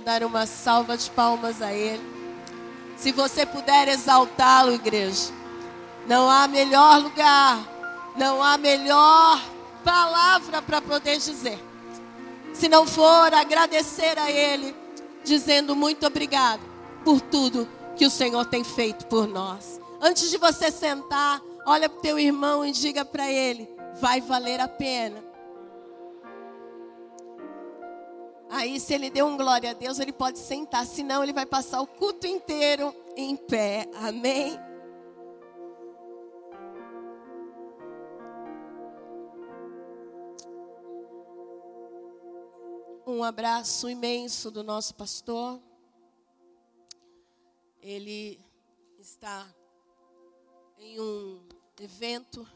dar uma salva de palmas a Ele. Se você puder exaltá-lo, igreja, não há melhor lugar, não há melhor palavra para poder dizer. Se não for agradecer a Ele, dizendo muito obrigado por tudo que o Senhor tem feito por nós. Antes de você sentar, olha para o teu irmão e diga para ele: vai valer a pena. Aí, se ele deu um glória a Deus, ele pode sentar, senão ele vai passar o culto inteiro em pé. Amém? Um abraço imenso do nosso pastor. Ele está em um evento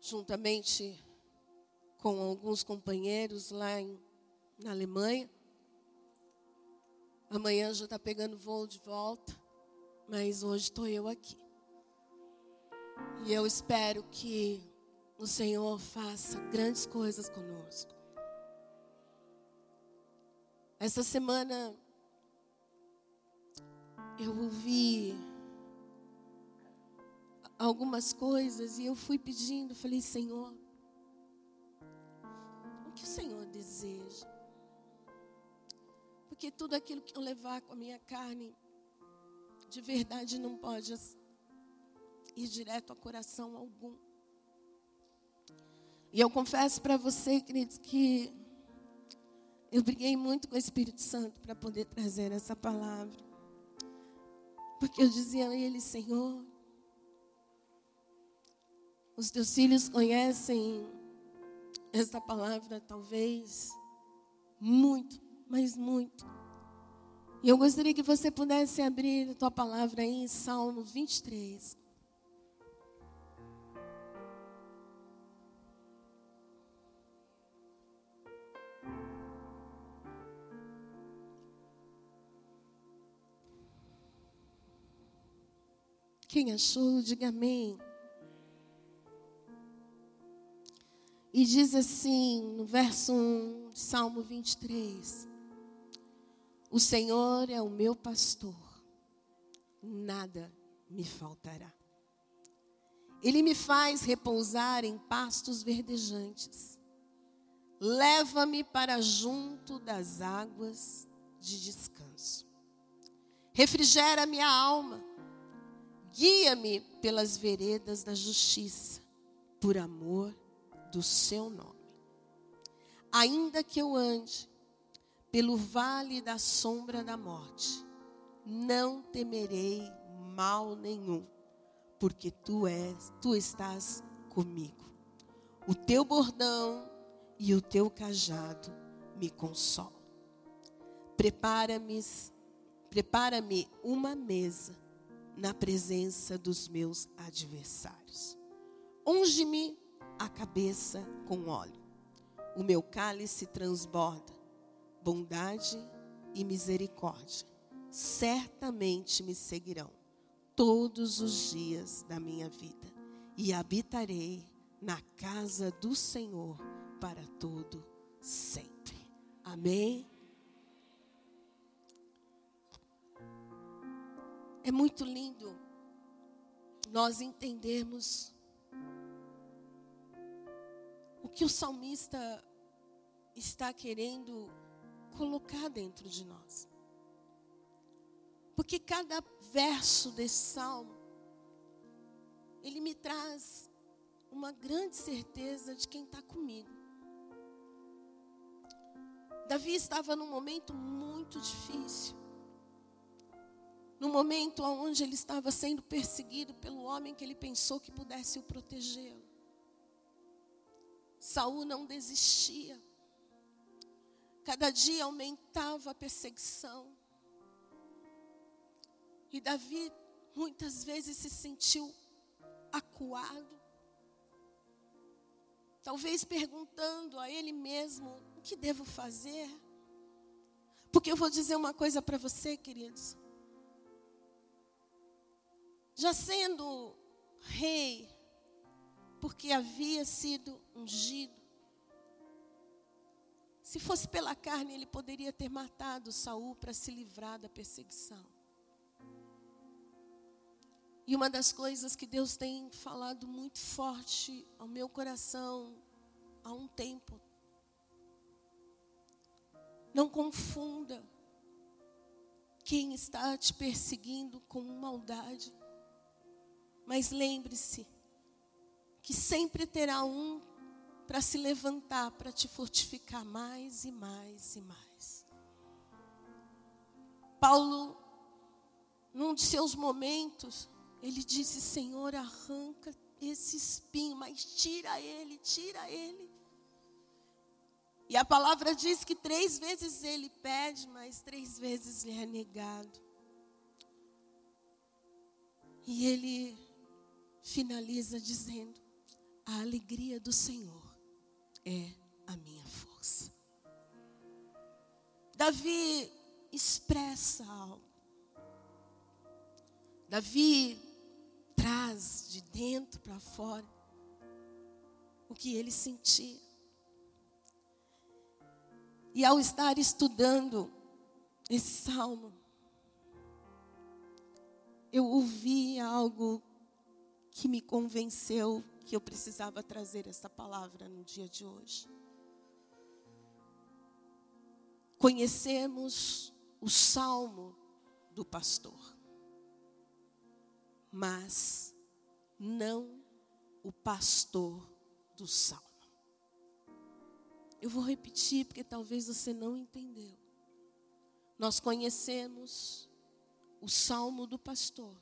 juntamente com alguns companheiros lá em, na Alemanha. Amanhã já está pegando voo de volta, mas hoje estou eu aqui. E eu espero que o Senhor faça grandes coisas conosco. Essa semana eu ouvi algumas coisas e eu fui pedindo, falei, Senhor, que o Senhor deseja? Porque tudo aquilo que eu levar com a minha carne, de verdade não pode ir direto a coração algum. E eu confesso para você, queridos, que eu briguei muito com o Espírito Santo para poder trazer essa palavra. Porque eu dizia a ele, Senhor, os teus filhos conhecem essa palavra, talvez, muito, mas muito. E eu gostaria que você pudesse abrir a tua palavra aí em Salmo 23. Quem achou, diga amém. E diz assim, no verso 1, Salmo 23: O Senhor é o meu pastor, nada me faltará. Ele me faz repousar em pastos verdejantes. Leva-me para junto das águas de descanso. Refrigera minha alma Guia-me pelas veredas da justiça, por amor do seu nome. Ainda que eu ande pelo vale da sombra da morte, não temerei mal nenhum, porque tu és, tu estás comigo. O teu bordão e o teu cajado me consolam. Prepara-me, prepara-me uma mesa na presença dos meus adversários. Unge-me a cabeça com óleo. O meu cálice transborda. Bondade e misericórdia certamente me seguirão todos os dias da minha vida e habitarei na casa do Senhor para todo sempre. Amém. É muito lindo nós entendermos que o salmista está querendo colocar dentro de nós. Porque cada verso desse salmo, ele me traz uma grande certeza de quem está comigo. Davi estava num momento muito difícil no momento onde ele estava sendo perseguido pelo homem que ele pensou que pudesse o protegê-lo. Saul não desistia. Cada dia aumentava a perseguição. E Davi muitas vezes se sentiu acuado. Talvez perguntando a ele mesmo: o que devo fazer? Porque eu vou dizer uma coisa para você, queridos já sendo rei, porque havia sido ungido, Se fosse pela carne, ele poderia ter matado Saul para se livrar da perseguição. E uma das coisas que Deus tem falado muito forte ao meu coração há um tempo. Não confunda quem está te perseguindo com maldade. Mas lembre-se que sempre terá um para se levantar, para te fortificar mais e mais e mais. Paulo, num de seus momentos, ele disse: Senhor, arranca esse espinho, mas tira ele, tira ele. E a palavra diz que três vezes ele pede, mas três vezes lhe é negado. E ele finaliza dizendo: A alegria do Senhor é a minha força. Davi expressa algo. Davi traz de dentro para fora o que ele sentia. E ao estar estudando esse salmo, eu ouvi algo que me convenceu que eu precisava trazer essa palavra no dia de hoje. Conhecemos o salmo do pastor mas não o pastor do salmo. Eu vou repetir porque talvez você não entendeu. Nós conhecemos o salmo do pastor,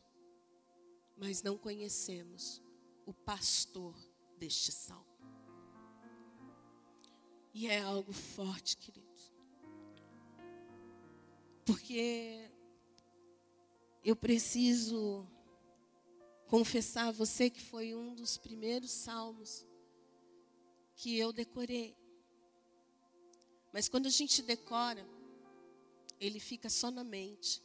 mas não conhecemos o pastor deste salmo. E é algo forte, queridos. Porque eu preciso confessar a você que foi um dos primeiros salmos que eu decorei. Mas quando a gente decora, ele fica só na mente.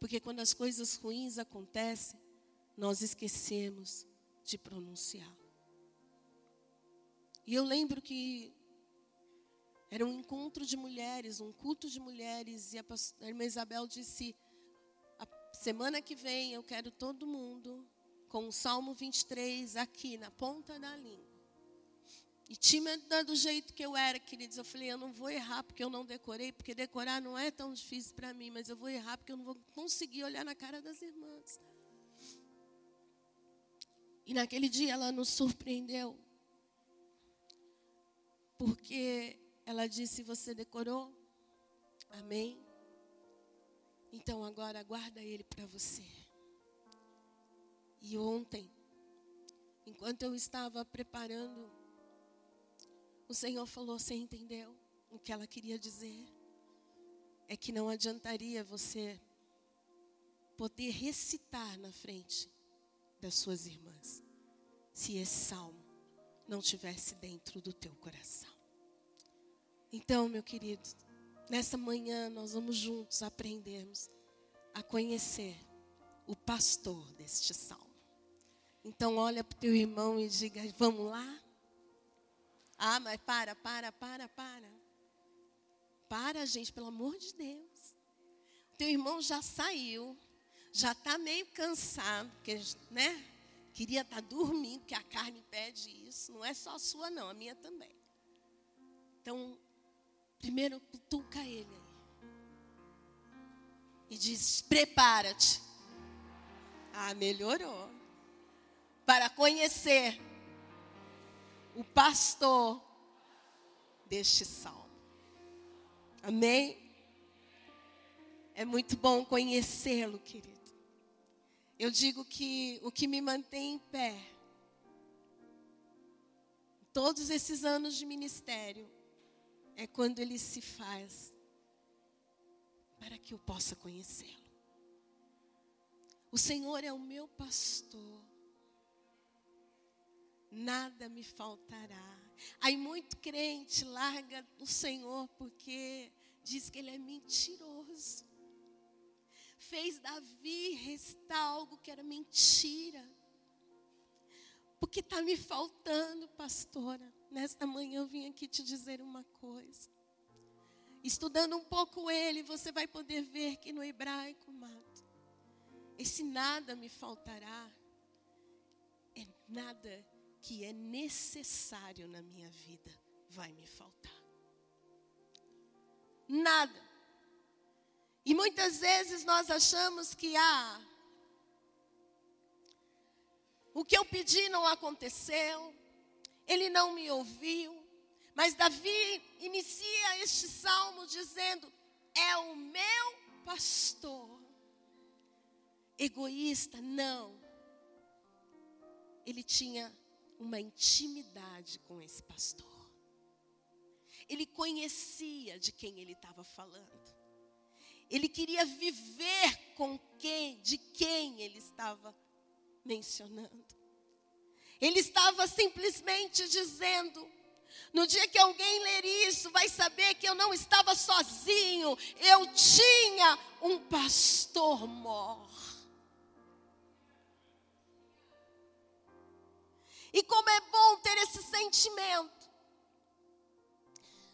Porque quando as coisas ruins acontecem, nós esquecemos de pronunciar. E eu lembro que era um encontro de mulheres, um culto de mulheres, e a, irmã Isabel disse: Semana que vem eu quero todo mundo com o Salmo 23 aqui na ponta da língua. E tímida do jeito que eu era, queridos, eu falei, eu não vou errar porque eu não decorei, porque decorar não é tão difícil para mim, mas eu vou errar porque eu não vou conseguir olhar na cara das irmãs. E naquele dia ela nos surpreendeu. Porque ela disse: Você decorou? Amém? Então agora guarda ele para você. E ontem, enquanto eu estava preparando, o Senhor falou: Você entendeu o que ela queria dizer? É que não adiantaria você poder recitar na frente das suas irmãs, se esse salmo não tivesse dentro do teu coração. Então, meu querido, Nessa manhã nós vamos juntos aprendermos a conhecer o pastor deste salmo. Então olha para o teu irmão e diga: Vamos lá? Ah, mas para, para, para, para. Para, gente, pelo amor de Deus. Teu irmão já saiu, já está meio cansado, porque, né? Queria estar tá dormindo, que a carne pede isso. Não é só a sua, não, a minha também. Então, Primeiro, cutuca ele aí. E diz: prepara-te. Ah, melhorou. Para conhecer o pastor deste salmo. Amém? É muito bom conhecê-lo, querido. Eu digo que o que me mantém em pé, todos esses anos de ministério, é quando ele se faz para que eu possa conhecê-lo. O Senhor é o meu pastor. Nada me faltará. Aí muito crente larga o Senhor porque diz que ele é mentiroso. Fez Davi restar algo que era mentira. Porque está me faltando, pastora. Nesta manhã eu vim aqui te dizer uma coisa. estudando um pouco ele, você vai poder ver que no hebraico, amado, esse nada me faltará é nada que é necessário na minha vida vai me faltar. Nada. E muitas vezes nós achamos que ah, o que eu pedi não aconteceu, ele não me ouviu. Mas Davi inicia este salmo dizendo: É o meu pastor. Egoísta, não. Ele tinha uma intimidade com esse pastor. Ele conhecia de quem ele estava falando. Ele queria viver com quem, de quem ele estava mencionando. Ele estava simplesmente dizendo: no dia que alguém ler isso, vai saber que eu não estava sozinho, eu tinha um pastor mor. E como é bom ter esse sentimento.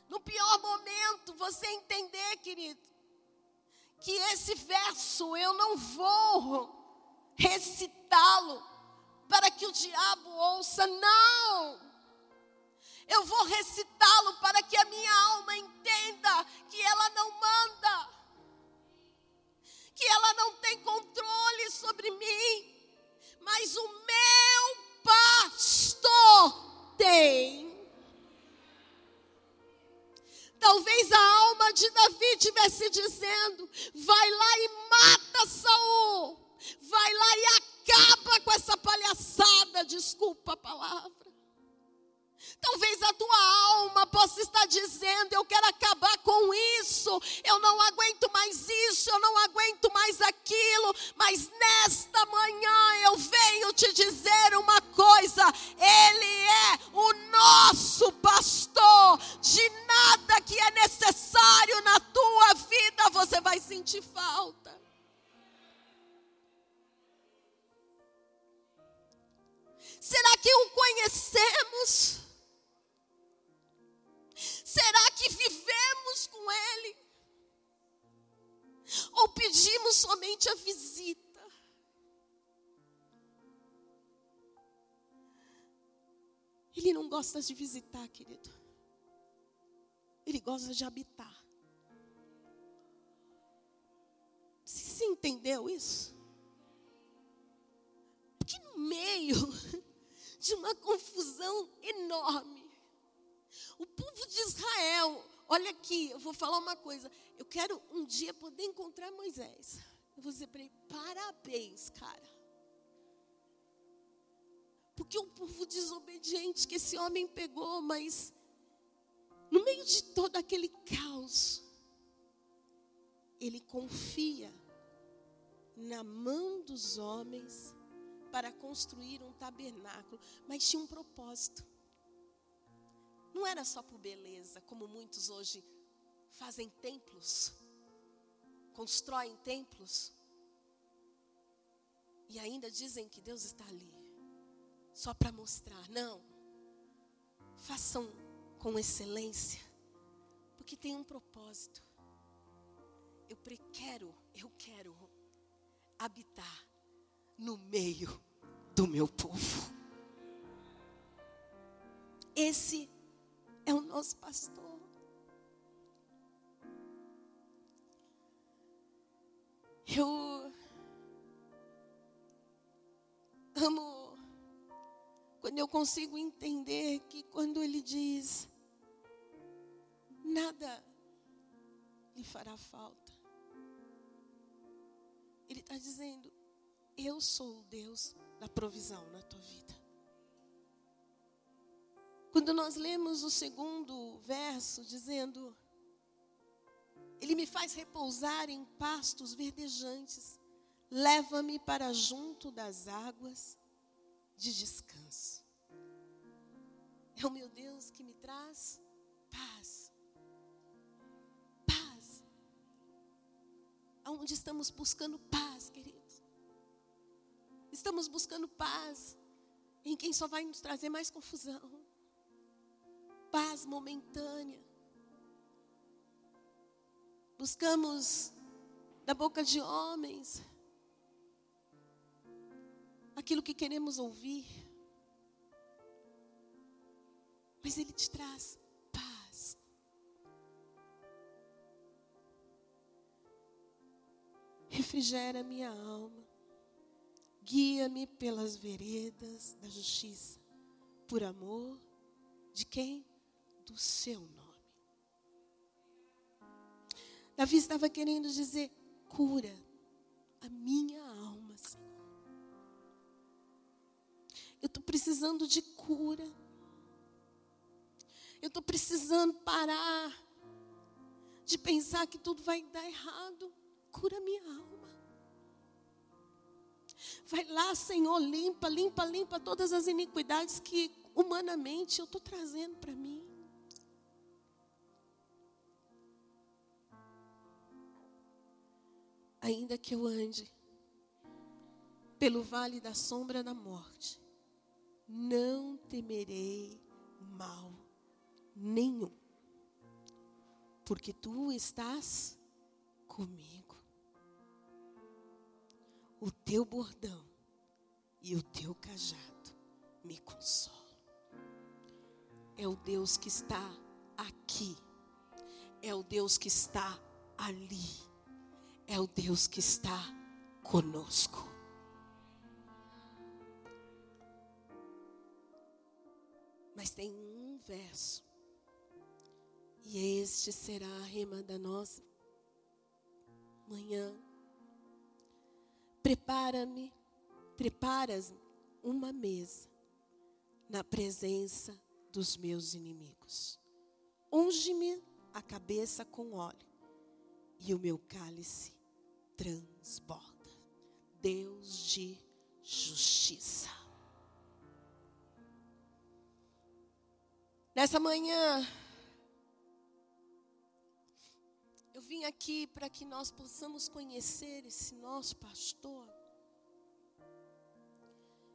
No pior momento, você entender, querido, que esse verso eu não vou recitá-lo para que o diabo ouça, não. Eu vou recitá-lo para que a minha alma entenda que ela não manda, que ela não tem controle sobre mim, mas o meu pastor tem. Talvez a alma de Davi estivesse dizendo: vai lá e mata Saul, vai lá e acaba com essa palhaçada, desculpa a palavra. Talvez a tua alma possa estar dizendo: Eu quero acabar com isso, eu não aguento mais isso, eu não aguento mais aquilo. Mas nesta manhã eu venho te dizer uma coisa: Ele é o nosso pastor. De nada que é necessário na tua vida você vai sentir falta. Será que o conhecemos? Será que vivemos com Ele? Ou pedimos somente a visita? Ele não gosta de visitar, querido. Ele gosta de habitar. Você entendeu isso? Porque no meio de uma confusão enorme, o povo de Israel, olha aqui, eu vou falar uma coisa. Eu quero um dia poder encontrar Moisés. Eu vou dizer para ele: parabéns, cara. Porque o povo desobediente que esse homem pegou, mas no meio de todo aquele caos, ele confia na mão dos homens para construir um tabernáculo, mas tinha um propósito. Não era só por beleza, como muitos hoje fazem templos, constroem templos e ainda dizem que Deus está ali, só para mostrar. Não, façam com excelência, porque tem um propósito. Eu quero, eu quero habitar no meio do meu povo. Esse é o nosso pastor. Eu amo quando eu consigo entender que quando ele diz nada lhe fará falta. Ele está dizendo: Eu sou o Deus da provisão na tua vida. Quando nós lemos o segundo verso, dizendo: Ele me faz repousar em pastos verdejantes, leva-me para junto das águas de descanso. É o meu Deus que me traz paz. Paz. Aonde estamos buscando paz, queridos? Estamos buscando paz em quem só vai nos trazer mais confusão paz momentânea. buscamos da boca de homens aquilo que queremos ouvir. Mas Ele te traz paz. Refrigera minha alma. Guia-me pelas veredas da justiça, por amor de quem? Do seu nome. Davi estava querendo dizer: cura a minha alma, Senhor. Eu estou precisando de cura. Eu estou precisando parar de pensar que tudo vai dar errado. Cura minha alma. Vai lá, Senhor, limpa, limpa, limpa todas as iniquidades que humanamente eu estou trazendo para mim. Ainda que eu ande pelo vale da sombra da morte, não temerei mal nenhum, porque tu estás comigo. O teu bordão e o teu cajado me consolam. É o Deus que está aqui, é o Deus que está ali, é o Deus que está conosco. Mas tem um verso, e este será a rima da nossa manhã. Prepara-me, preparas uma mesa na presença dos meus inimigos. Unge-me a cabeça com óleo e o meu cálice transborda. Deus de justiça. Nessa manhã, eu vim aqui para que nós possamos conhecer esse nosso pastor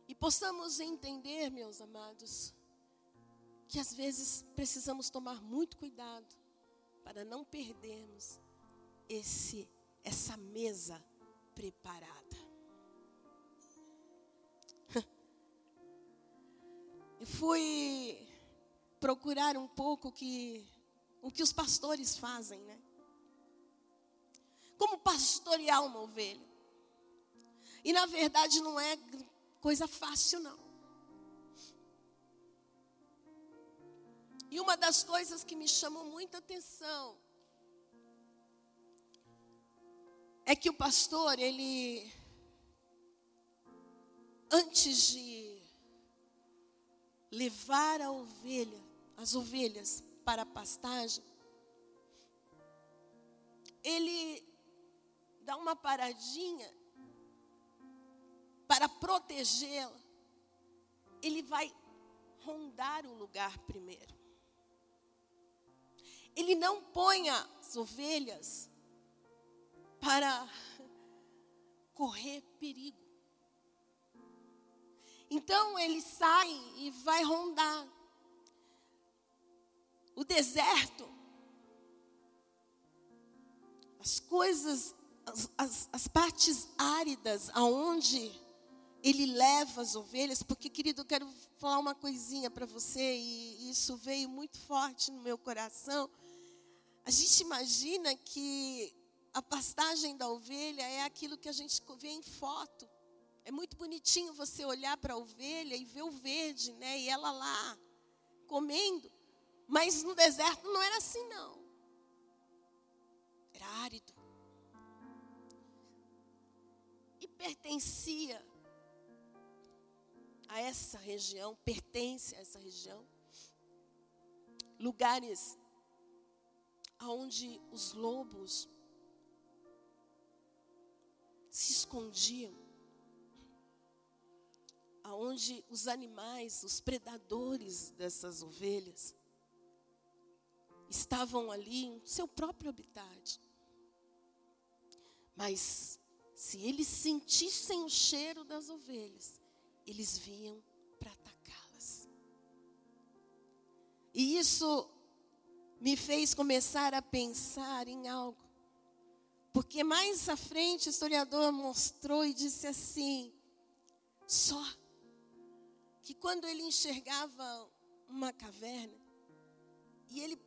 e possamos entender, meus amados, que às vezes precisamos tomar muito cuidado para não perdermos esse essa mesa preparada. Eu fui procurar um pouco que, o que os pastores fazem, né? Como pastorear uma ovelha. E na verdade não é coisa fácil, não. E uma das coisas que me chamou muita atenção é que o pastor, ele, antes de levar a ovelha, as ovelhas para a pastagem, ele dá uma paradinha para protegê-la. Ele vai rondar o lugar primeiro. Ele não põe as ovelhas para correr perigo. Então ele sai e vai rondar o deserto, as coisas, as, as, as partes áridas, aonde ele leva as ovelhas, porque, querido, eu quero falar uma coisinha para você, e isso veio muito forte no meu coração. A gente imagina que a pastagem da ovelha é aquilo que a gente vê em foto. É muito bonitinho você olhar para a ovelha e ver o verde, né? E ela lá comendo. Mas no deserto não era assim, não. Era árido. E pertencia a essa região, pertence a essa região. Lugares onde os lobos se escondiam, aonde os animais, os predadores dessas ovelhas, estavam ali em seu próprio habitat. Mas se eles sentissem o cheiro das ovelhas, eles vinham para atacá-las. E isso me fez começar a pensar em algo. Porque mais à frente o historiador mostrou e disse assim: só que quando ele enxergava uma caverna, e ele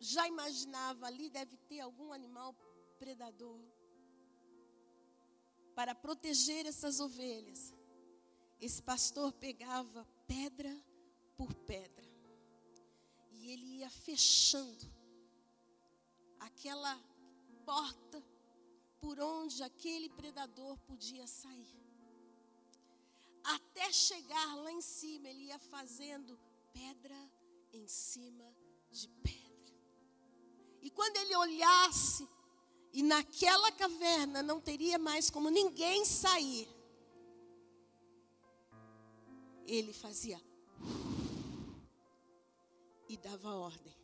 já imaginava ali deve ter algum animal predador para proteger essas ovelhas. Esse pastor pegava pedra por pedra e ele ia fechando aquela porta por onde aquele predador podia sair. Até chegar lá em cima, ele ia fazendo pedra em cima de pedra. E quando ele olhasse, e naquela caverna não teria mais como ninguém sair, ele fazia e dava ordem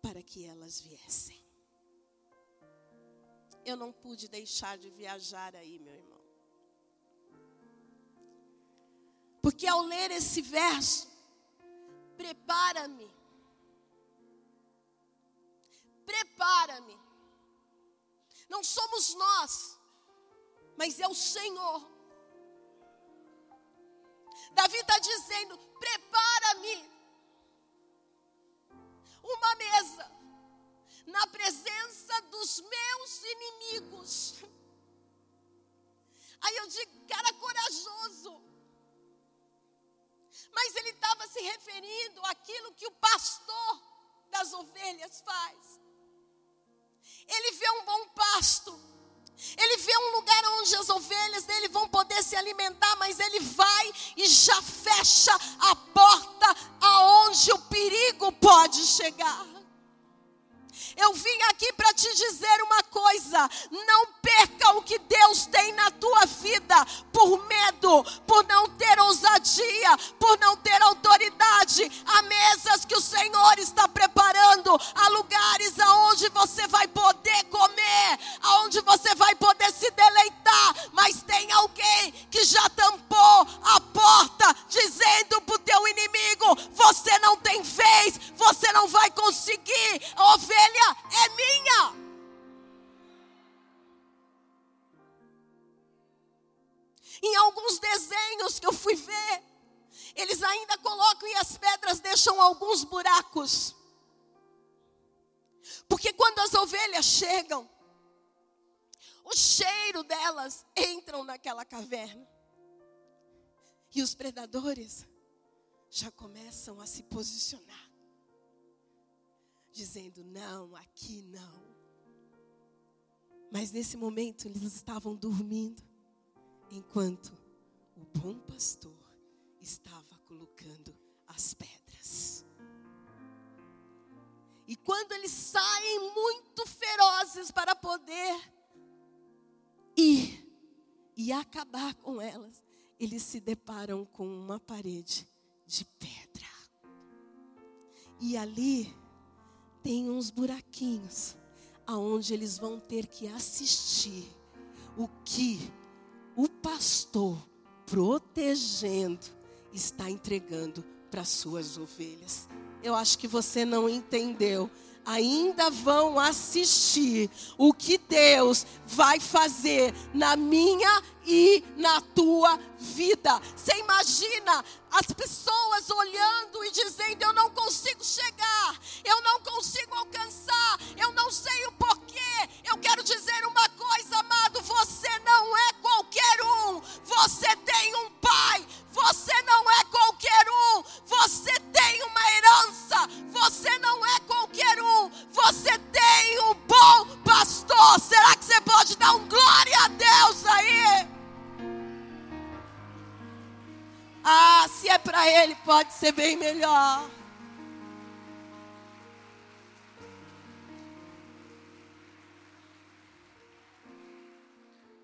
para que elas viessem. Eu não pude deixar de viajar aí, meu irmão. Porque ao ler esse verso, prepara-me. Prepara-me. Não somos nós, mas é o Senhor. Davi está dizendo: prepara-me uma mesa na presença dos meus inimigos. Aí eu digo, cara corajoso. Mas ele estava se referindo àquilo que o pastor das ovelhas faz. Ele vê um bom pasto. Ele vê um lugar onde as ovelhas dele vão poder se alimentar, mas ele vai e já fecha a porta aonde o perigo pode chegar. Eu vim aqui para te dizer uma coisa: não perca o que Deus tem na tua vida por medo, por não ter ousadia, por não ter autoridade. Há mesas que o Senhor está preparando, há lugares aonde você vai poder comer, aonde você vai poder se deleitar, mas tem alguém que já tampou a porta, dizendo para o teu inimigo: você não tem vez, você não vai conseguir, ovelha é minha. Em alguns desenhos que eu fui ver, eles ainda colocam e as pedras deixam alguns buracos. Porque quando as ovelhas chegam, o cheiro delas entram naquela caverna. E os predadores já começam a se posicionar dizendo: não, aqui não. Mas nesse momento eles estavam dormindo, enquanto o bom pastor estava colocando as pedras. E quando eles saem muito ferozes para poder ir e acabar com elas, eles se deparam com uma parede de pedra. E ali tem uns buraquinhos aonde eles vão ter que assistir o que o pastor protegendo está entregando para suas ovelhas. Eu acho que você não entendeu ainda vão assistir o que Deus vai fazer na minha e na tua vida. Você imagina as pessoas olhando e dizendo: Eu não consigo chegar, eu não consigo alcançar, eu não sei o porquê. Eu quero dizer uma coisa, amado: você não é qualquer um, você tem um pai, você não é qualquer um, você tem uma herança, você não é qualquer um, você tem um bom pastor. Será que você pode dar um glória a Deus aí? Ah, se é para Ele, pode ser bem melhor.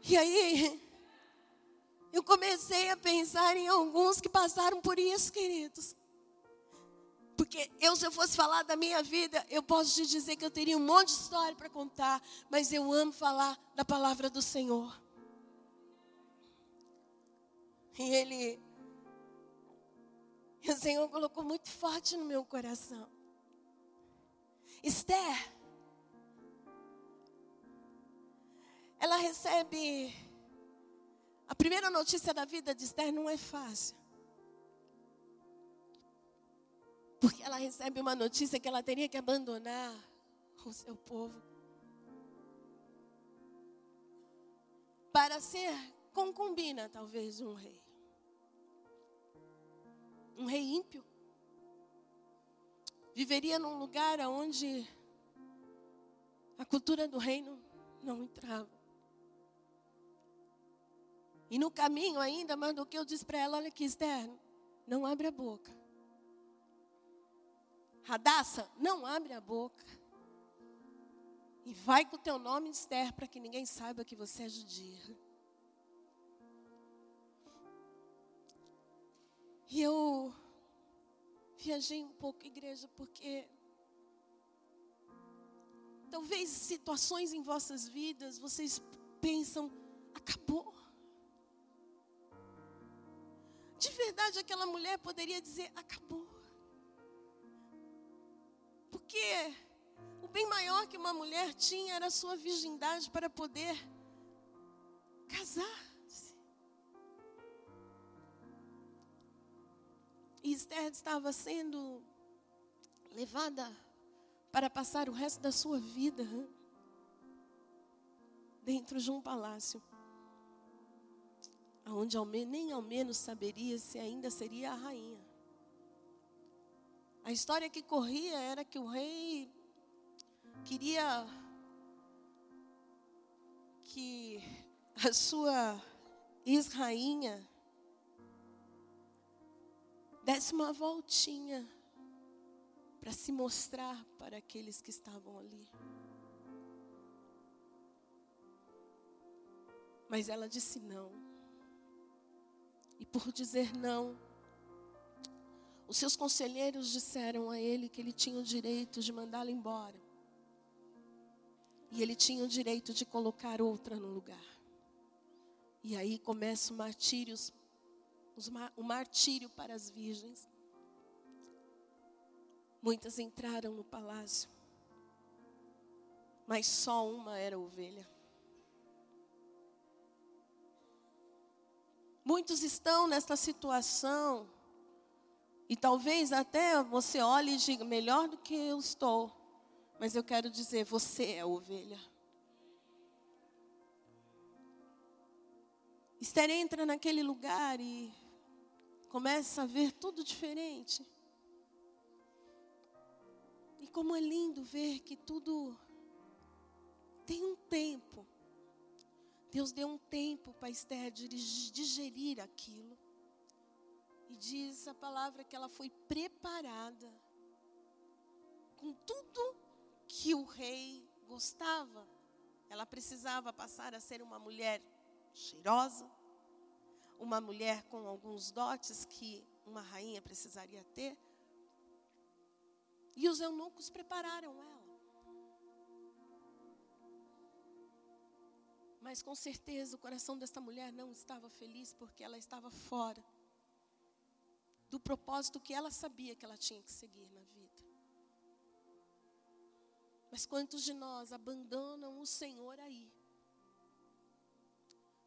E aí, eu comecei a pensar em alguns que passaram por isso, queridos. Porque eu, se eu fosse falar da minha vida, eu posso te dizer que eu teria um monte de história para contar, mas eu amo falar da palavra do Senhor. E Ele, o Senhor colocou muito forte no meu coração. Esther, ela recebe a primeira notícia da vida de Esther não é fácil. Porque ela recebe uma notícia que ela teria que abandonar o seu povo. Para ser concubina, talvez, um rei. Um rei ímpio. Viveria num lugar onde a cultura do reino não entrava. E no caminho ainda, mas do que eu disse para ela, olha aqui, Esther, não abre a boca. Radassa, não abre a boca. E vai com o teu nome, Esther, para que ninguém saiba que você é judia. E eu viajei um pouco, igreja, porque talvez situações em vossas vidas vocês pensam, acabou. De verdade, aquela mulher poderia dizer: acabou. Porque o bem maior que uma mulher tinha era a sua virgindade para poder casar-se. E Esther estava sendo levada para passar o resto da sua vida dentro de um palácio, onde nem ao menos saberia se ainda seria a rainha. A história que corria era que o rei queria que a sua ex-rainha desse uma voltinha para se mostrar para aqueles que estavam ali. Mas ela disse não. E por dizer não, os seus conselheiros disseram a ele que ele tinha o direito de mandá-la embora. E ele tinha o direito de colocar outra no lugar. E aí começa o martírio, o martírio para as virgens. Muitas entraram no palácio, mas só uma era ovelha. Muitos estão nesta situação e talvez até você olhe e diga, melhor do que eu estou. Mas eu quero dizer, você é ovelha. Esther entra naquele lugar e começa a ver tudo diferente. E como é lindo ver que tudo tem um tempo. Deus deu um tempo para Esther digerir aquilo. E diz a palavra que ela foi preparada com tudo que o rei gostava. Ela precisava passar a ser uma mulher cheirosa, uma mulher com alguns dotes que uma rainha precisaria ter. E os eunucos prepararam ela. Mas com certeza o coração desta mulher não estava feliz porque ela estava fora do propósito que ela sabia que ela tinha que seguir na vida. Mas quantos de nós abandonam o Senhor aí?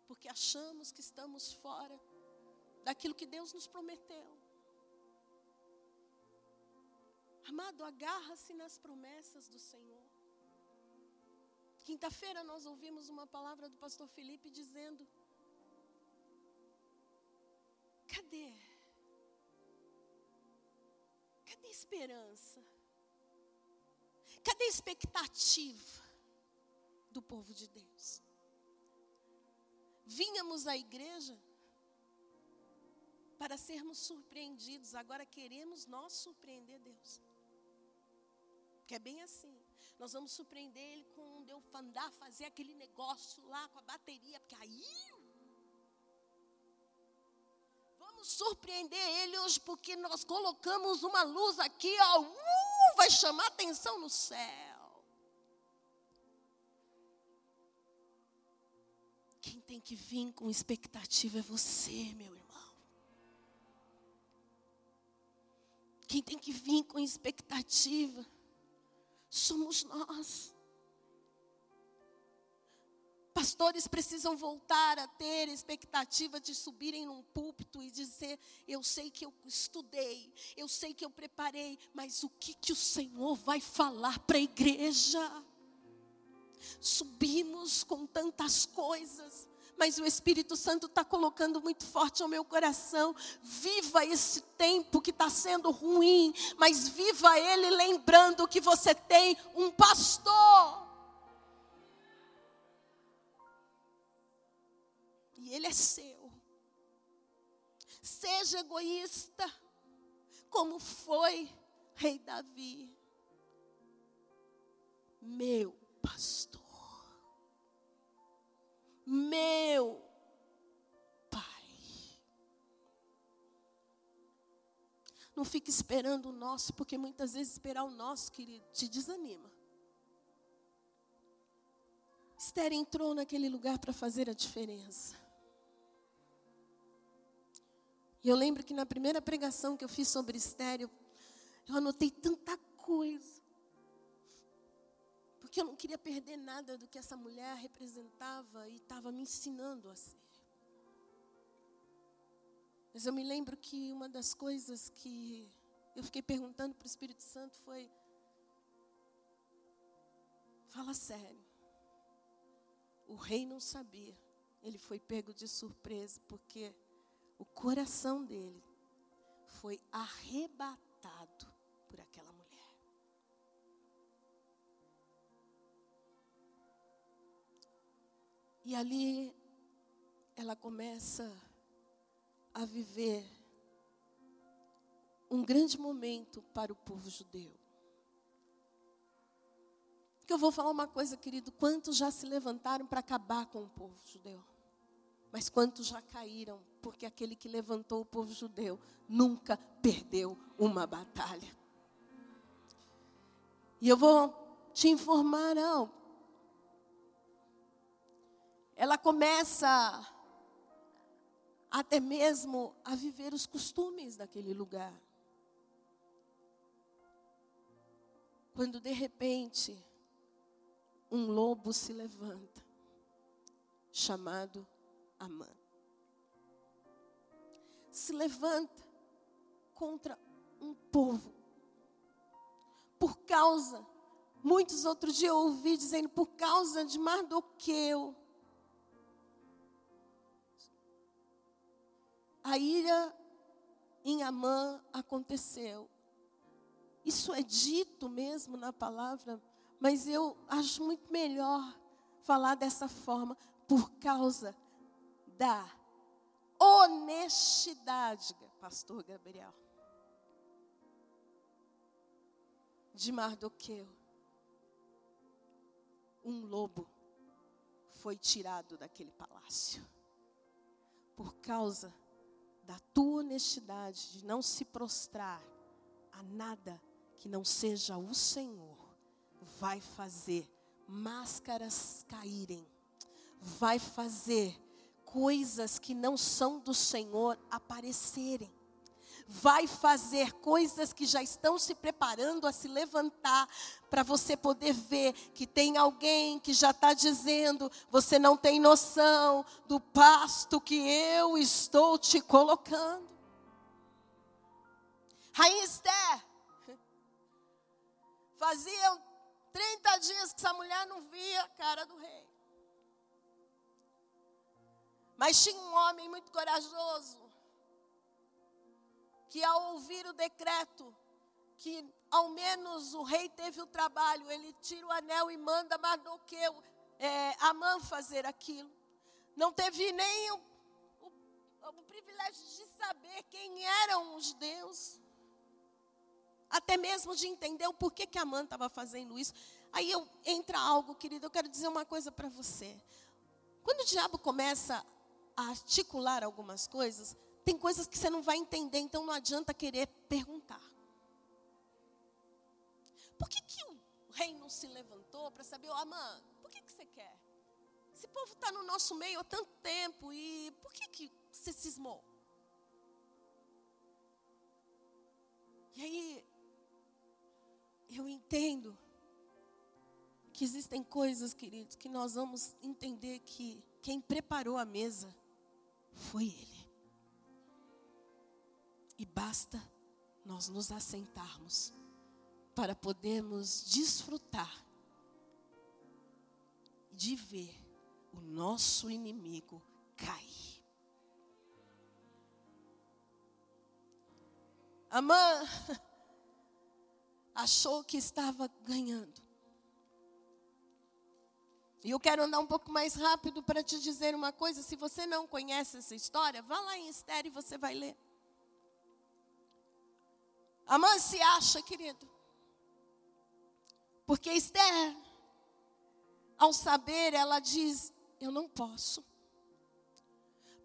Porque achamos que estamos fora daquilo que Deus nos prometeu. Amado, agarra-se nas promessas do Senhor. Quinta-feira nós ouvimos uma palavra do pastor Felipe dizendo: Cadê? Cadê esperança? Cadê expectativa do povo de Deus? Vínhamos à igreja para sermos surpreendidos, agora queremos nós surpreender Deus. Que é bem assim. Nós vamos surpreender Ele com Deus andar, fazer aquele negócio lá com a bateria, porque aí Vamos surpreender ele hoje porque nós colocamos uma luz aqui, ó, uh, vai chamar atenção no céu. Quem tem que vir com expectativa é você, meu irmão. Quem tem que vir com expectativa somos nós. pastores precisam voltar a ter expectativa de subirem num púlpito e dizer: Eu sei que eu estudei, eu sei que eu preparei, mas o que, que o Senhor vai falar para a igreja? Subimos com tantas coisas, mas o Espírito Santo está colocando muito forte ao meu coração. Viva esse tempo que está sendo ruim, mas viva ele lembrando que você tem um pastor. E ele é seu. Seja egoísta, como foi Rei Davi. Meu pastor meu Pai. Não fique esperando o nosso, porque muitas vezes esperar o nosso, querido, te desanima. Esther entrou naquele lugar para fazer a diferença. E eu lembro que na primeira pregação que eu fiz sobre Esther, eu, eu anotei tanta coisa porque eu não queria perder nada do que essa mulher representava e estava me ensinando a ser. Mas eu me lembro que uma das coisas que eu fiquei perguntando para o Espírito Santo foi: fala sério. O rei não sabia, ele foi pego de surpresa, porque o coração dele foi arrebatado E ali ela começa a viver um grande momento para o povo judeu. Que eu vou falar uma coisa, querido, quantos já se levantaram para acabar com o povo judeu? Mas quantos já caíram? Porque aquele que levantou o povo judeu nunca perdeu uma batalha. E eu vou te informar algo ela começa até mesmo a viver os costumes daquele lugar. Quando de repente um lobo se levanta, chamado Amã. Se levanta contra um povo. Por causa, muitos outros dias eu ouvi dizendo, por causa de Mardoqueu a ira em Amã aconteceu. Isso é dito mesmo na palavra, mas eu acho muito melhor falar dessa forma, por causa da honestidade, pastor Gabriel, de Mardoqueu. Um lobo foi tirado daquele palácio, por causa da tua honestidade de não se prostrar a nada que não seja o Senhor, vai fazer máscaras caírem, vai fazer coisas que não são do Senhor aparecerem vai fazer coisas que já estão se preparando a se levantar, para você poder ver que tem alguém que já está dizendo: você não tem noção do pasto que eu estou te colocando. Rainha Esther, faziam 30 dias que essa mulher não via a cara do rei. Mas tinha um homem muito corajoso que ao ouvir o decreto, que ao menos o rei teve o trabalho, ele tira o anel e manda Mardoqueu, é, Amã fazer aquilo. Não teve nem o, o, o privilégio de saber quem eram os deuses. Até mesmo de entender o porquê que Amã estava fazendo isso. Aí eu, entra algo, querido, eu quero dizer uma coisa para você. Quando o diabo começa a articular algumas coisas, tem coisas que você não vai entender, então não adianta querer perguntar. Por que, que o rei não se levantou para saber, oh, Amã, por que, que você quer? Esse povo está no nosso meio há tanto tempo e por que, que você cismou? E aí, eu entendo que que existem coisas, queridos, que nós vamos entender que quem preparou a mesa foi Ele. E basta nós nos assentarmos para podermos desfrutar de ver o nosso inimigo cair. Amã achou que estava ganhando. E eu quero andar um pouco mais rápido para te dizer uma coisa. Se você não conhece essa história, vá lá em Esther e você vai ler. Amã se acha, querido. Porque Esther, ao saber, ela diz: Eu não posso.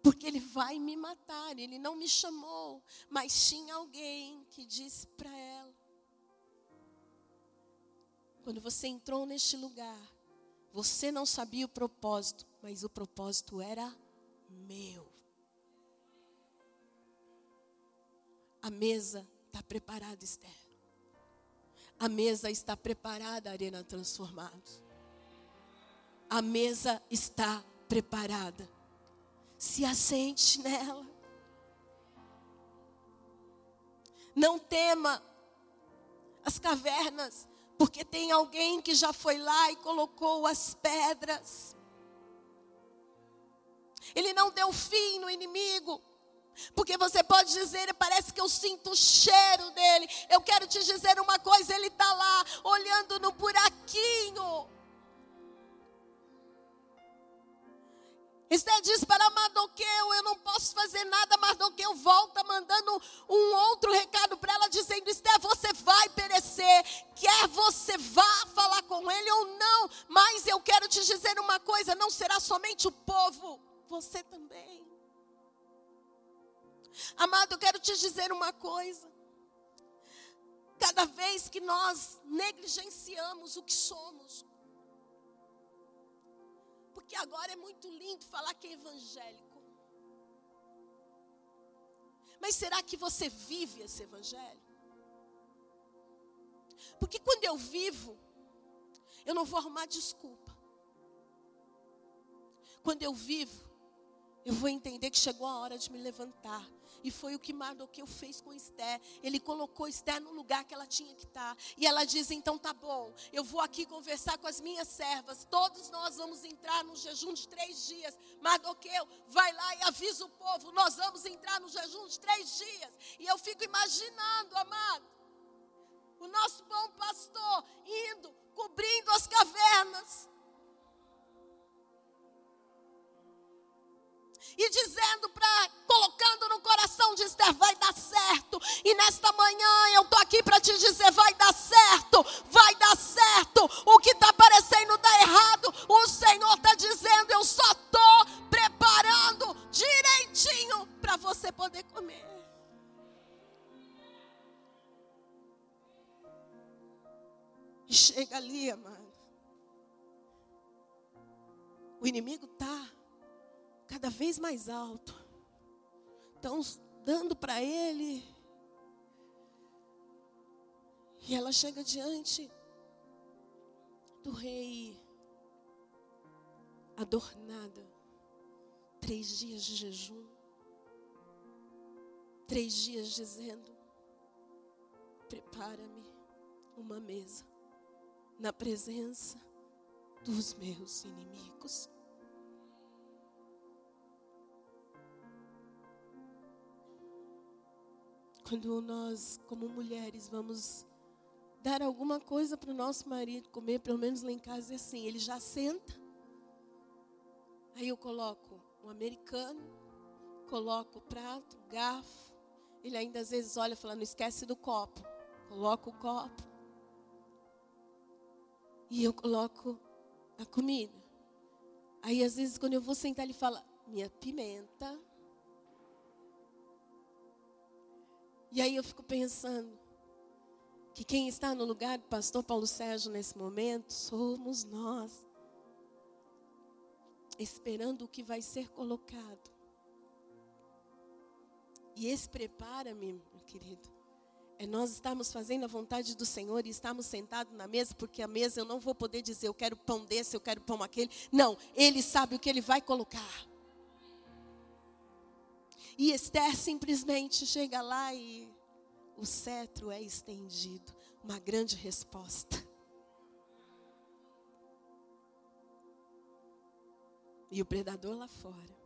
Porque ele vai me matar. Ele não me chamou, mas tinha alguém que disse para ela: Quando você entrou neste lugar, você não sabia o propósito, mas o propósito era meu. A mesa está preparada, Esther. A mesa está preparada, Arena Transformados. A mesa está preparada. Se assente nela. Não tema as cavernas porque tem alguém que já foi lá e colocou as pedras. Ele não deu fim no inimigo. Porque você pode dizer, parece que eu sinto o cheiro dele. Eu quero te dizer uma coisa: ele está lá, olhando no buraquinho. Esther diz para Mardoqueu: Eu não posso fazer nada. Mardoqueu volta mandando um outro recado para ela, dizendo: Esther, você vai perecer. Quer você vá falar com ele ou não. Mas eu quero te dizer uma coisa: não será somente o povo, você também. Amado, eu quero te dizer uma coisa. Cada vez que nós negligenciamos o que somos, porque agora é muito lindo falar que é evangélico. Mas será que você vive esse evangelho? Porque quando eu vivo, eu não vou arrumar desculpa. Quando eu vivo, eu vou entender que chegou a hora de me levantar e foi o que Mardoqueu fez com Esté. Ele colocou Esté no lugar que ela tinha que estar. E ela diz: então tá bom, eu vou aqui conversar com as minhas servas. Todos nós vamos entrar no jejum de três dias. Mardoqueu, vai lá e avisa o povo: nós vamos entrar no jejum de três dias. E eu fico imaginando, amado, o nosso bom pastor indo, cobrindo as cavernas e dizendo para, vai dar certo. E nesta manhã eu estou aqui para te dizer, vai dar certo, vai dar certo. O que está parecendo dar errado, o Senhor está dizendo, eu só estou preparando direitinho para você poder comer. E chega ali, amado. O inimigo está cada vez mais alto. Estão dando para ele. E ela chega diante do rei, adornada. Três dias de jejum. Três dias dizendo: Prepara-me uma mesa na presença dos meus inimigos. Quando nós, como mulheres, vamos dar alguma coisa para o nosso marido comer, pelo menos lá em casa é assim, ele já senta. Aí eu coloco um americano, coloco o prato, garfo. Ele ainda às vezes olha e fala, não esquece do copo. Coloco o copo. E eu coloco a comida. Aí às vezes quando eu vou sentar, ele fala, minha pimenta E aí eu fico pensando que quem está no lugar do pastor Paulo Sérgio nesse momento somos nós, esperando o que vai ser colocado. E esse prepara-me, meu querido, é nós estarmos fazendo a vontade do Senhor e estarmos sentados na mesa, porque a mesa eu não vou poder dizer eu quero pão desse, eu quero pão aquele. Não, Ele sabe o que Ele vai colocar. E Esther simplesmente chega lá e o cetro é estendido. Uma grande resposta. E o predador lá fora.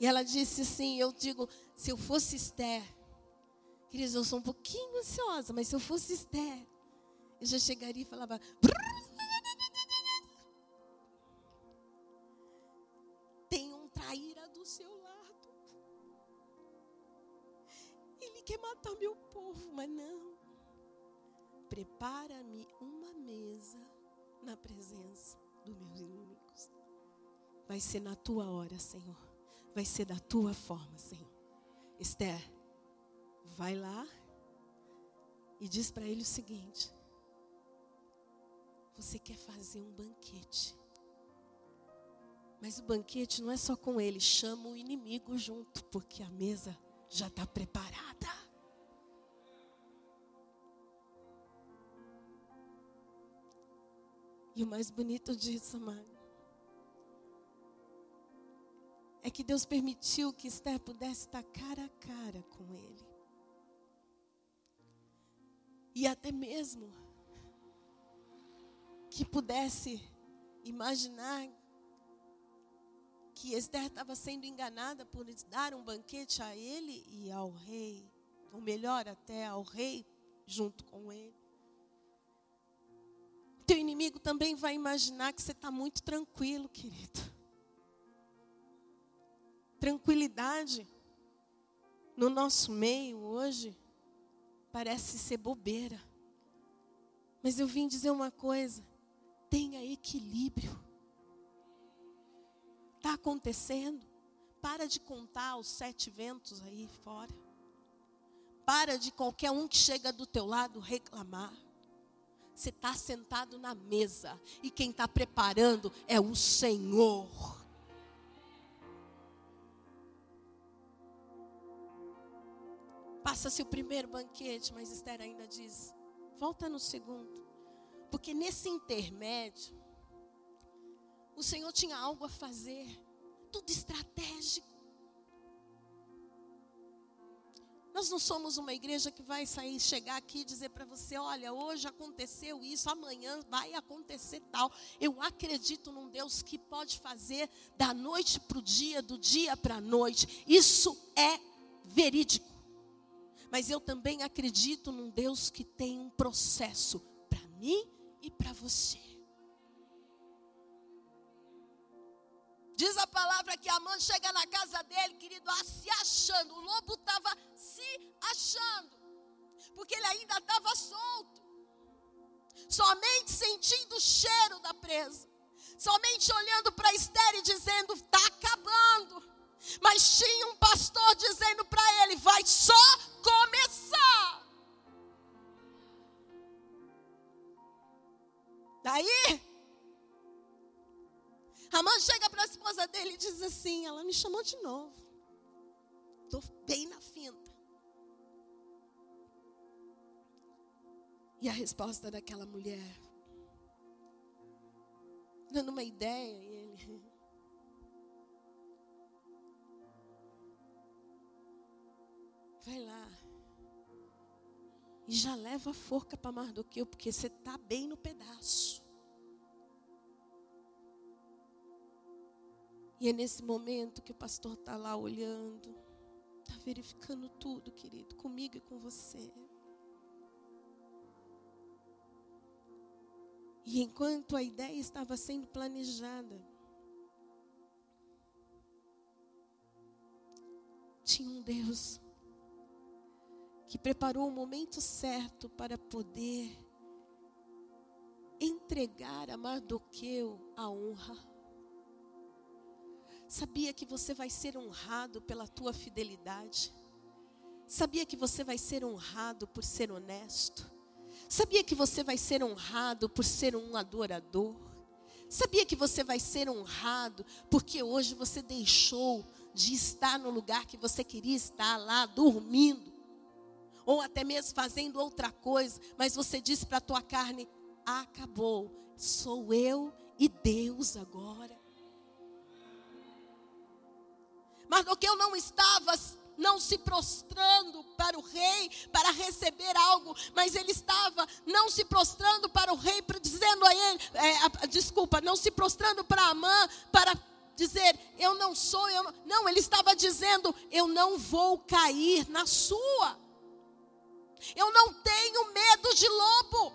E ela disse assim: Eu digo, se eu fosse Esther, queridos, eu sou um pouquinho ansiosa, mas se eu fosse Esther, eu já chegaria e falava. Tem um traíra do seu Quer matar meu povo, mas não. Prepara-me uma mesa na presença dos meus inimigos. Vai ser na tua hora, Senhor. Vai ser da tua forma, Senhor. Esther, vai lá e diz para ele o seguinte: Você quer fazer um banquete. Mas o banquete não é só com ele, chama o inimigo junto, porque a mesa já está preparada. E o mais bonito disso, amado, é que Deus permitiu que Esther pudesse estar cara a cara com ele. E até mesmo que pudesse imaginar que Esther estava sendo enganada por dar um banquete a ele e ao rei, ou melhor, até ao rei junto com ele. Teu inimigo também vai imaginar que você está muito tranquilo, querido. Tranquilidade no nosso meio hoje parece ser bobeira. Mas eu vim dizer uma coisa: tenha equilíbrio. Está acontecendo? Para de contar os sete ventos aí fora. Para de qualquer um que chega do teu lado reclamar. Você está sentado na mesa e quem está preparando é o Senhor. Passa-se o primeiro banquete, mas Esther ainda diz: volta no segundo. Porque nesse intermédio, o Senhor tinha algo a fazer, tudo estratégico. Nós não somos uma igreja que vai sair, chegar aqui e dizer para você: olha, hoje aconteceu isso, amanhã vai acontecer tal. Eu acredito num Deus que pode fazer da noite para o dia, do dia para a noite. Isso é verídico. Mas eu também acredito num Deus que tem um processo para mim e para você. Diz a palavra que a mãe chega na casa dele, querido, se achando. O lobo estava se achando, porque ele ainda estava solto. Somente sentindo o cheiro da presa, somente olhando para Esther e dizendo: está acabando. Mas tinha um pastor dizendo para ele: vai só começar. Daí a mãe chega para a esposa dele e diz assim: ela me chamou de novo. Estou bem na finta. E a resposta daquela mulher, dando uma ideia, ele. Vai lá. E já leva a forca para Mardoqueu, porque você está bem no pedaço. E é nesse momento que o pastor está lá olhando, está verificando tudo, querido, comigo e com você. E enquanto a ideia estava sendo planejada, tinha um Deus que preparou o momento certo para poder entregar a Mardoqueu a honra. Sabia que você vai ser honrado pela tua fidelidade? Sabia que você vai ser honrado por ser honesto? Sabia que você vai ser honrado por ser um adorador? Sabia que você vai ser honrado porque hoje você deixou de estar no lugar que você queria estar lá dormindo? ou até mesmo fazendo outra coisa, mas você disse para a tua carne: acabou, sou eu e Deus agora. Mardoqueu não estava não se prostrando para o rei para receber algo, mas ele estava não se prostrando para o rei, dizendo a ele, é, desculpa, não se prostrando para Amã para dizer, eu não sou, eu não. não, ele estava dizendo, eu não vou cair na sua. Eu não tenho medo de lobo.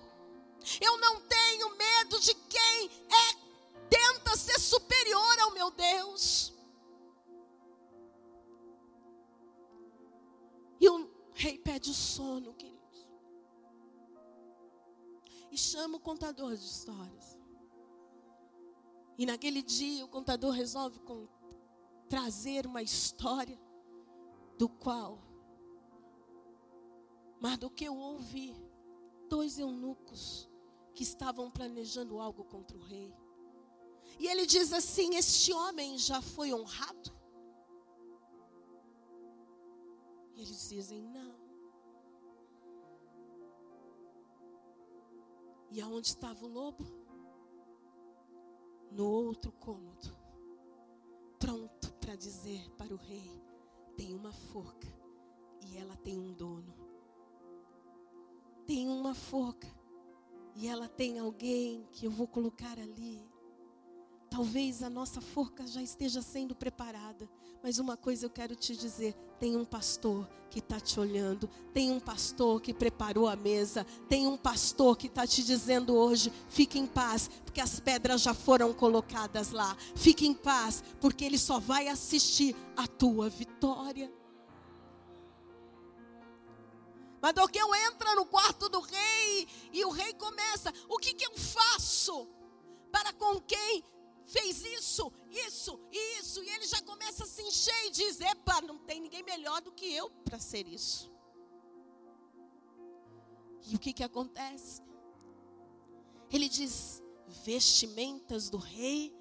Eu não tenho medo de quem é tenta ser superior ao meu Deus. Rei pede o sono, queridos. E chama o contador de histórias. E naquele dia o contador resolve com, trazer uma história do qual mas do que eu ouvi dois eunucos que estavam planejando algo contra o rei. E ele diz assim: Este homem já foi honrado? E eles dizem: Não. E aonde estava o lobo? No outro cômodo, pronto para dizer para o rei: tem uma forca e ela tem um dono tem uma forca e ela tem alguém que eu vou colocar ali. Talvez a nossa forca já esteja sendo preparada, mas uma coisa eu quero te dizer: tem um pastor que está te olhando, tem um pastor que preparou a mesa, tem um pastor que está te dizendo hoje: fique em paz, porque as pedras já foram colocadas lá. Fique em paz, porque ele só vai assistir a tua vitória. Mardoqueu entra no quarto do rei e o rei começa: O que, que eu faço para com quem fez isso, isso e isso? E ele já começa a se encher e diz: Epa, não tem ninguém melhor do que eu para ser isso. E o que, que acontece? Ele diz: Vestimentas do rei,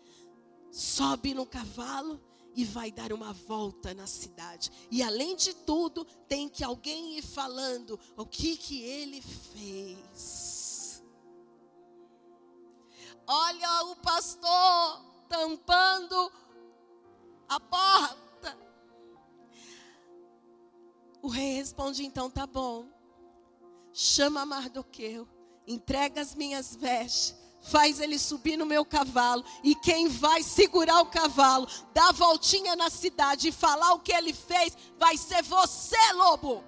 sobe no cavalo e vai dar uma volta na cidade. E além de tudo, tem que alguém ir falando o que que ele fez. Olha o pastor tampando a porta. O rei responde então, tá bom. Chama Mardoqueu, entrega as minhas vestes faz ele subir no meu cavalo, e quem vai segurar o cavalo, dar a voltinha na cidade e falar o que ele fez, vai ser você, lobo.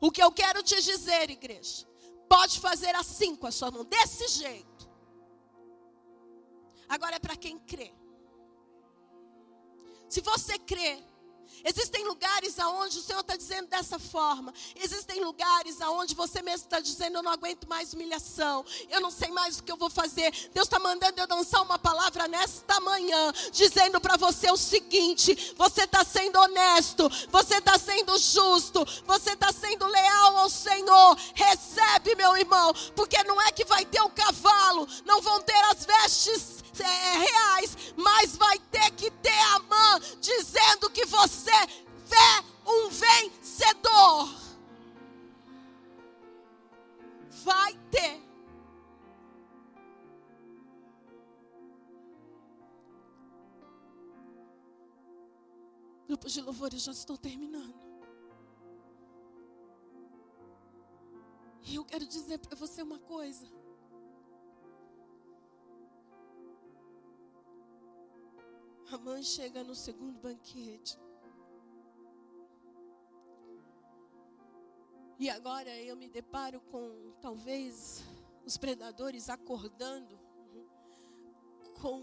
O que eu quero te dizer, igreja, pode fazer assim com a sua mão, desse jeito. Agora é para quem crê. Se você crê, Existem lugares aonde o Senhor está dizendo dessa forma. Existem lugares aonde você mesmo está dizendo: eu não aguento mais humilhação. Eu não sei mais o que eu vou fazer. Deus está mandando eu dançar uma palavra nesta manhã, dizendo para você o seguinte: você está sendo honesto, você está sendo justo, você está sendo leal ao Senhor. Recebe, meu irmão, porque não é que vai ter o cavalo, não vão ter as vestes é, reais, mas vai ter que ter a mão dizendo que você é um vencedor. Vai ter. Grupos de louvores já estou terminando. E eu quero dizer para você uma coisa. A mãe chega no segundo banquete. E agora eu me deparo com talvez os predadores acordando com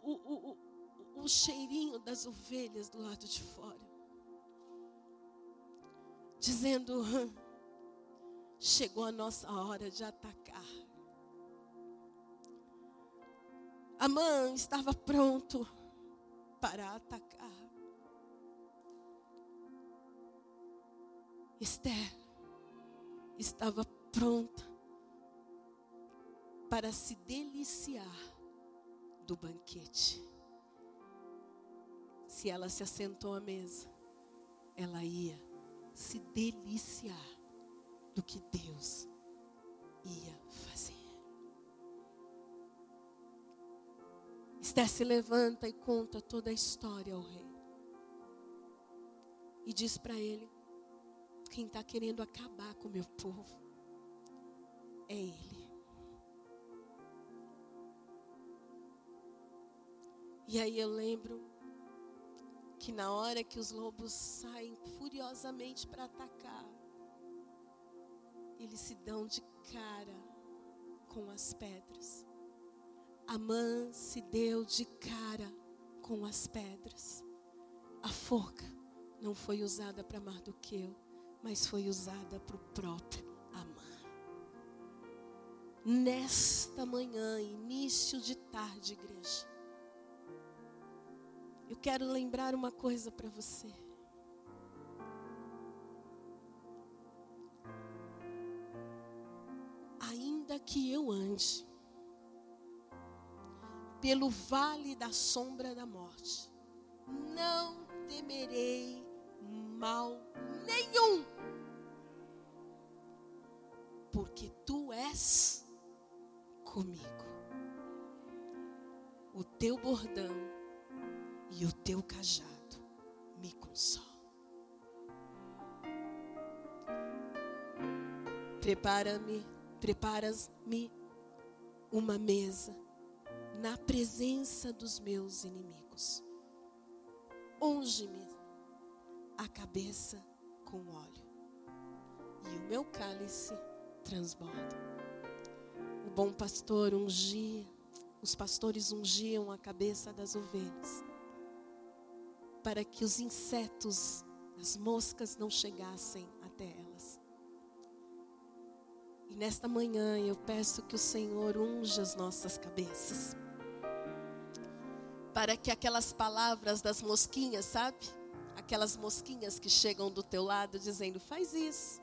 o, o, o, o cheirinho das ovelhas do lado de fora. Dizendo: chegou a nossa hora de atacar. Amã estava pronto para atacar. Esther estava pronta para se deliciar do banquete. se ela se assentou à mesa, ela ia se deliciar do que Deus ia fazer. Esther se levanta e conta toda a história ao rei. E diz para ele: quem está querendo acabar com o meu povo é ele. E aí eu lembro que na hora que os lobos saem furiosamente para atacar, eles se dão de cara com as pedras. Amã se deu de cara com as pedras. A forca não foi usada para Mardoqueu, mas foi usada para o próprio Amã. Nesta manhã, início de tarde, igreja, eu quero lembrar uma coisa para você. Ainda que eu ande pelo vale da sombra da morte, não temerei mal nenhum, porque tu és comigo. O teu bordão e o teu cajado me consolam. Prepara-me, preparas-me uma mesa na presença dos meus inimigos. Unge-me a cabeça com óleo, e o meu cálice transborda. O bom pastor ungia, os pastores ungiam a cabeça das ovelhas para que os insetos, as moscas não chegassem até elas. E nesta manhã eu peço que o Senhor unja as nossas cabeças. Para que aquelas palavras das mosquinhas, sabe? Aquelas mosquinhas que chegam do teu lado dizendo: faz isso,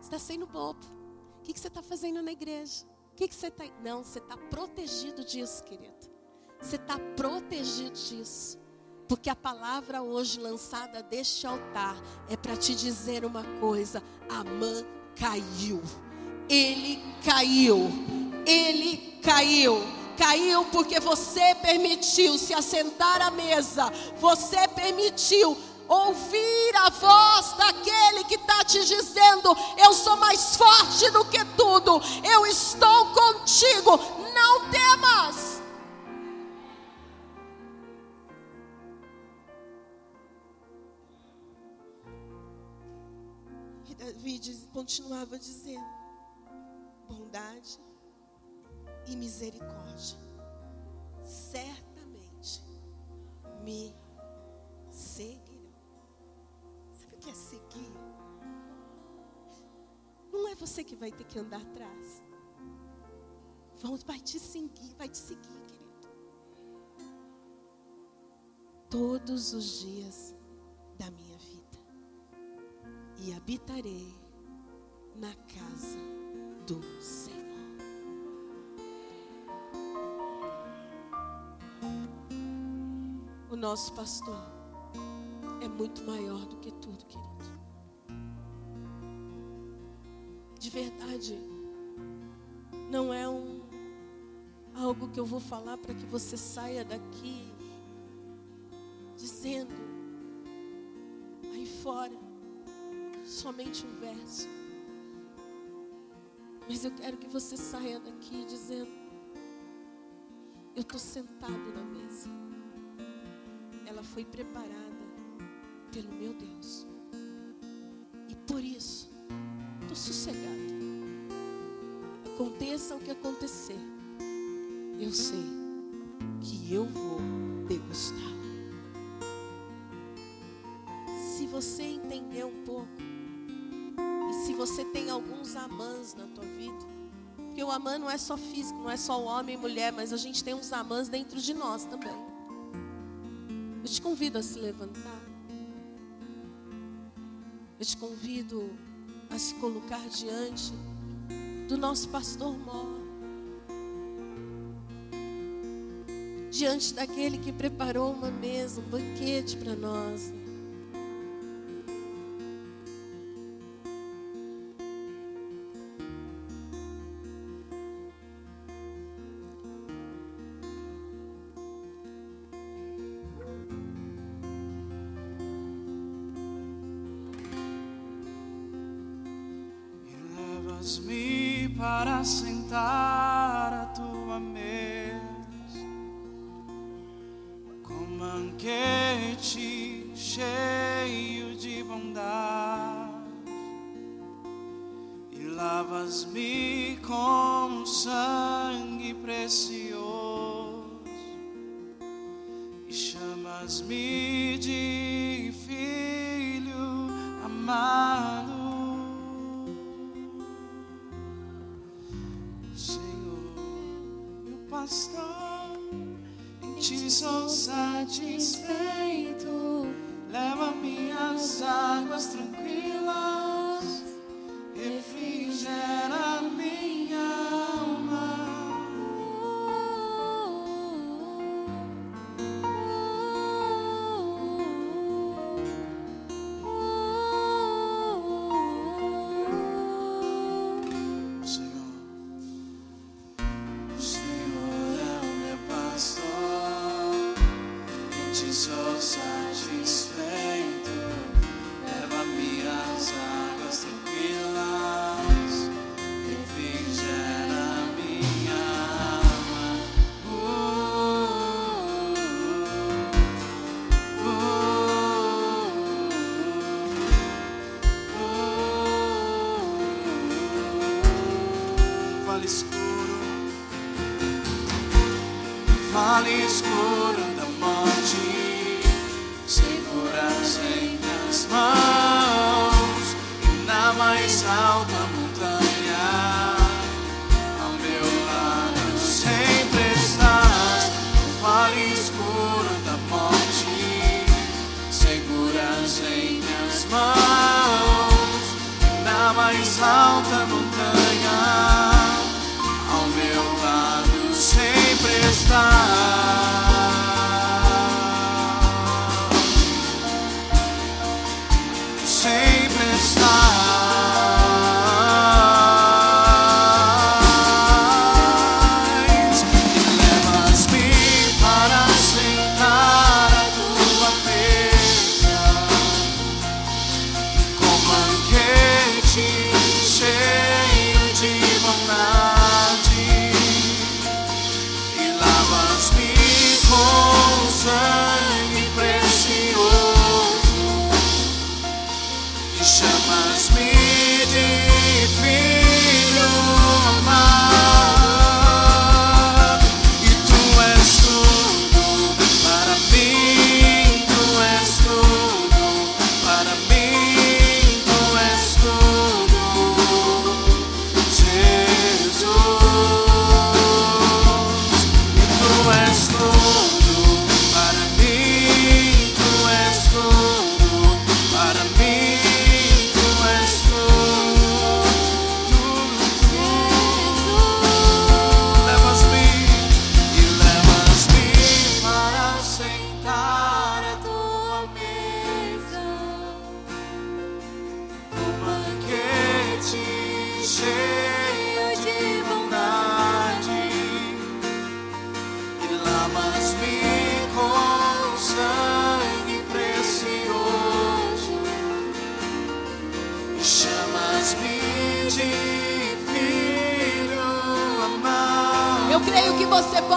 está sendo bobo. O que, você está fazendo na igreja? O que, você está. Não, você está protegido disso, querido. Você está protegido disso. Porque a palavra hoje lançada deste altar é para te dizer uma coisa: Amã caiu. Ele caiu. Ele caiu. Caiu porque você permitiu se assentar à mesa. Você permitiu ouvir a voz daquele que está te dizendo: Eu sou mais forte do que tudo. Eu estou contigo. Não temas. Davi continuava dizendo: bondade e misericórdia certamente me seguirão. Sabe o que é seguir? Não é você que vai ter que andar atrás. Vai te seguir, vai te seguir, querido. Todos os dias da minha vida e habitarei na casa do Senhor. Nosso pastor é muito maior do que tudo, querido. De verdade, não é um algo que eu vou falar para que você saia daqui dizendo aí fora somente um verso. Mas eu quero que você saia daqui dizendo: Eu estou sentado na mesa. Foi preparada pelo meu Deus. E por isso, estou sossegado. Aconteça o que acontecer, eu sei que eu vou degustar. Se você entender um pouco, se você tem alguns amãs na tua vida. Porque o amã não é só físico, não é só homem e mulher, mas a gente tem uns amãs dentro de nós também. Eu te convido a se levantar. Eu te convido a se colocar diante do nosso pastor Mor. Diante daquele que preparou uma mesa, um banquete para nós. Né? Me para sentar à tua mesa com banquete cheio de bondade e lavas-me com sangue. satisfeito. mais alta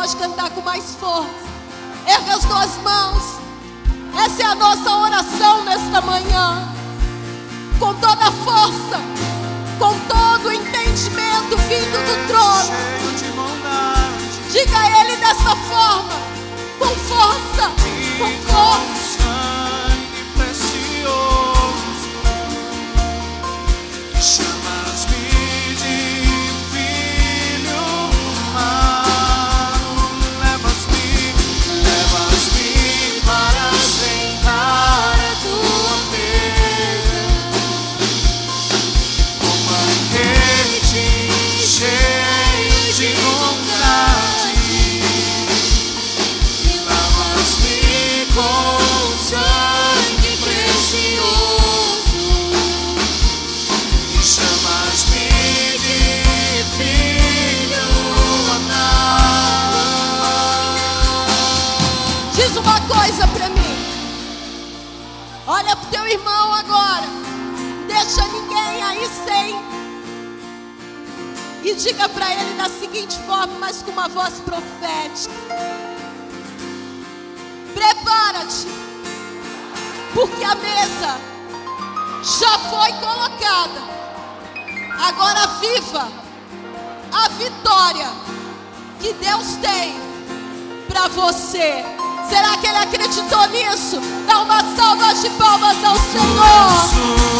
pode cantar com mais força. Erga as tuas mãos. Essa é a nossa oração nesta manhã. Com toda a força, com todo o entendimento vindo do trono. Diga a Ele dessa forma, com força, com força. Diga para ele da seguinte forma, mas com uma voz profética: Prepara-te, porque a mesa já foi colocada. Agora viva a vitória que Deus tem para você. Será que ele acreditou nisso? Dá uma salva de palmas ao Senhor.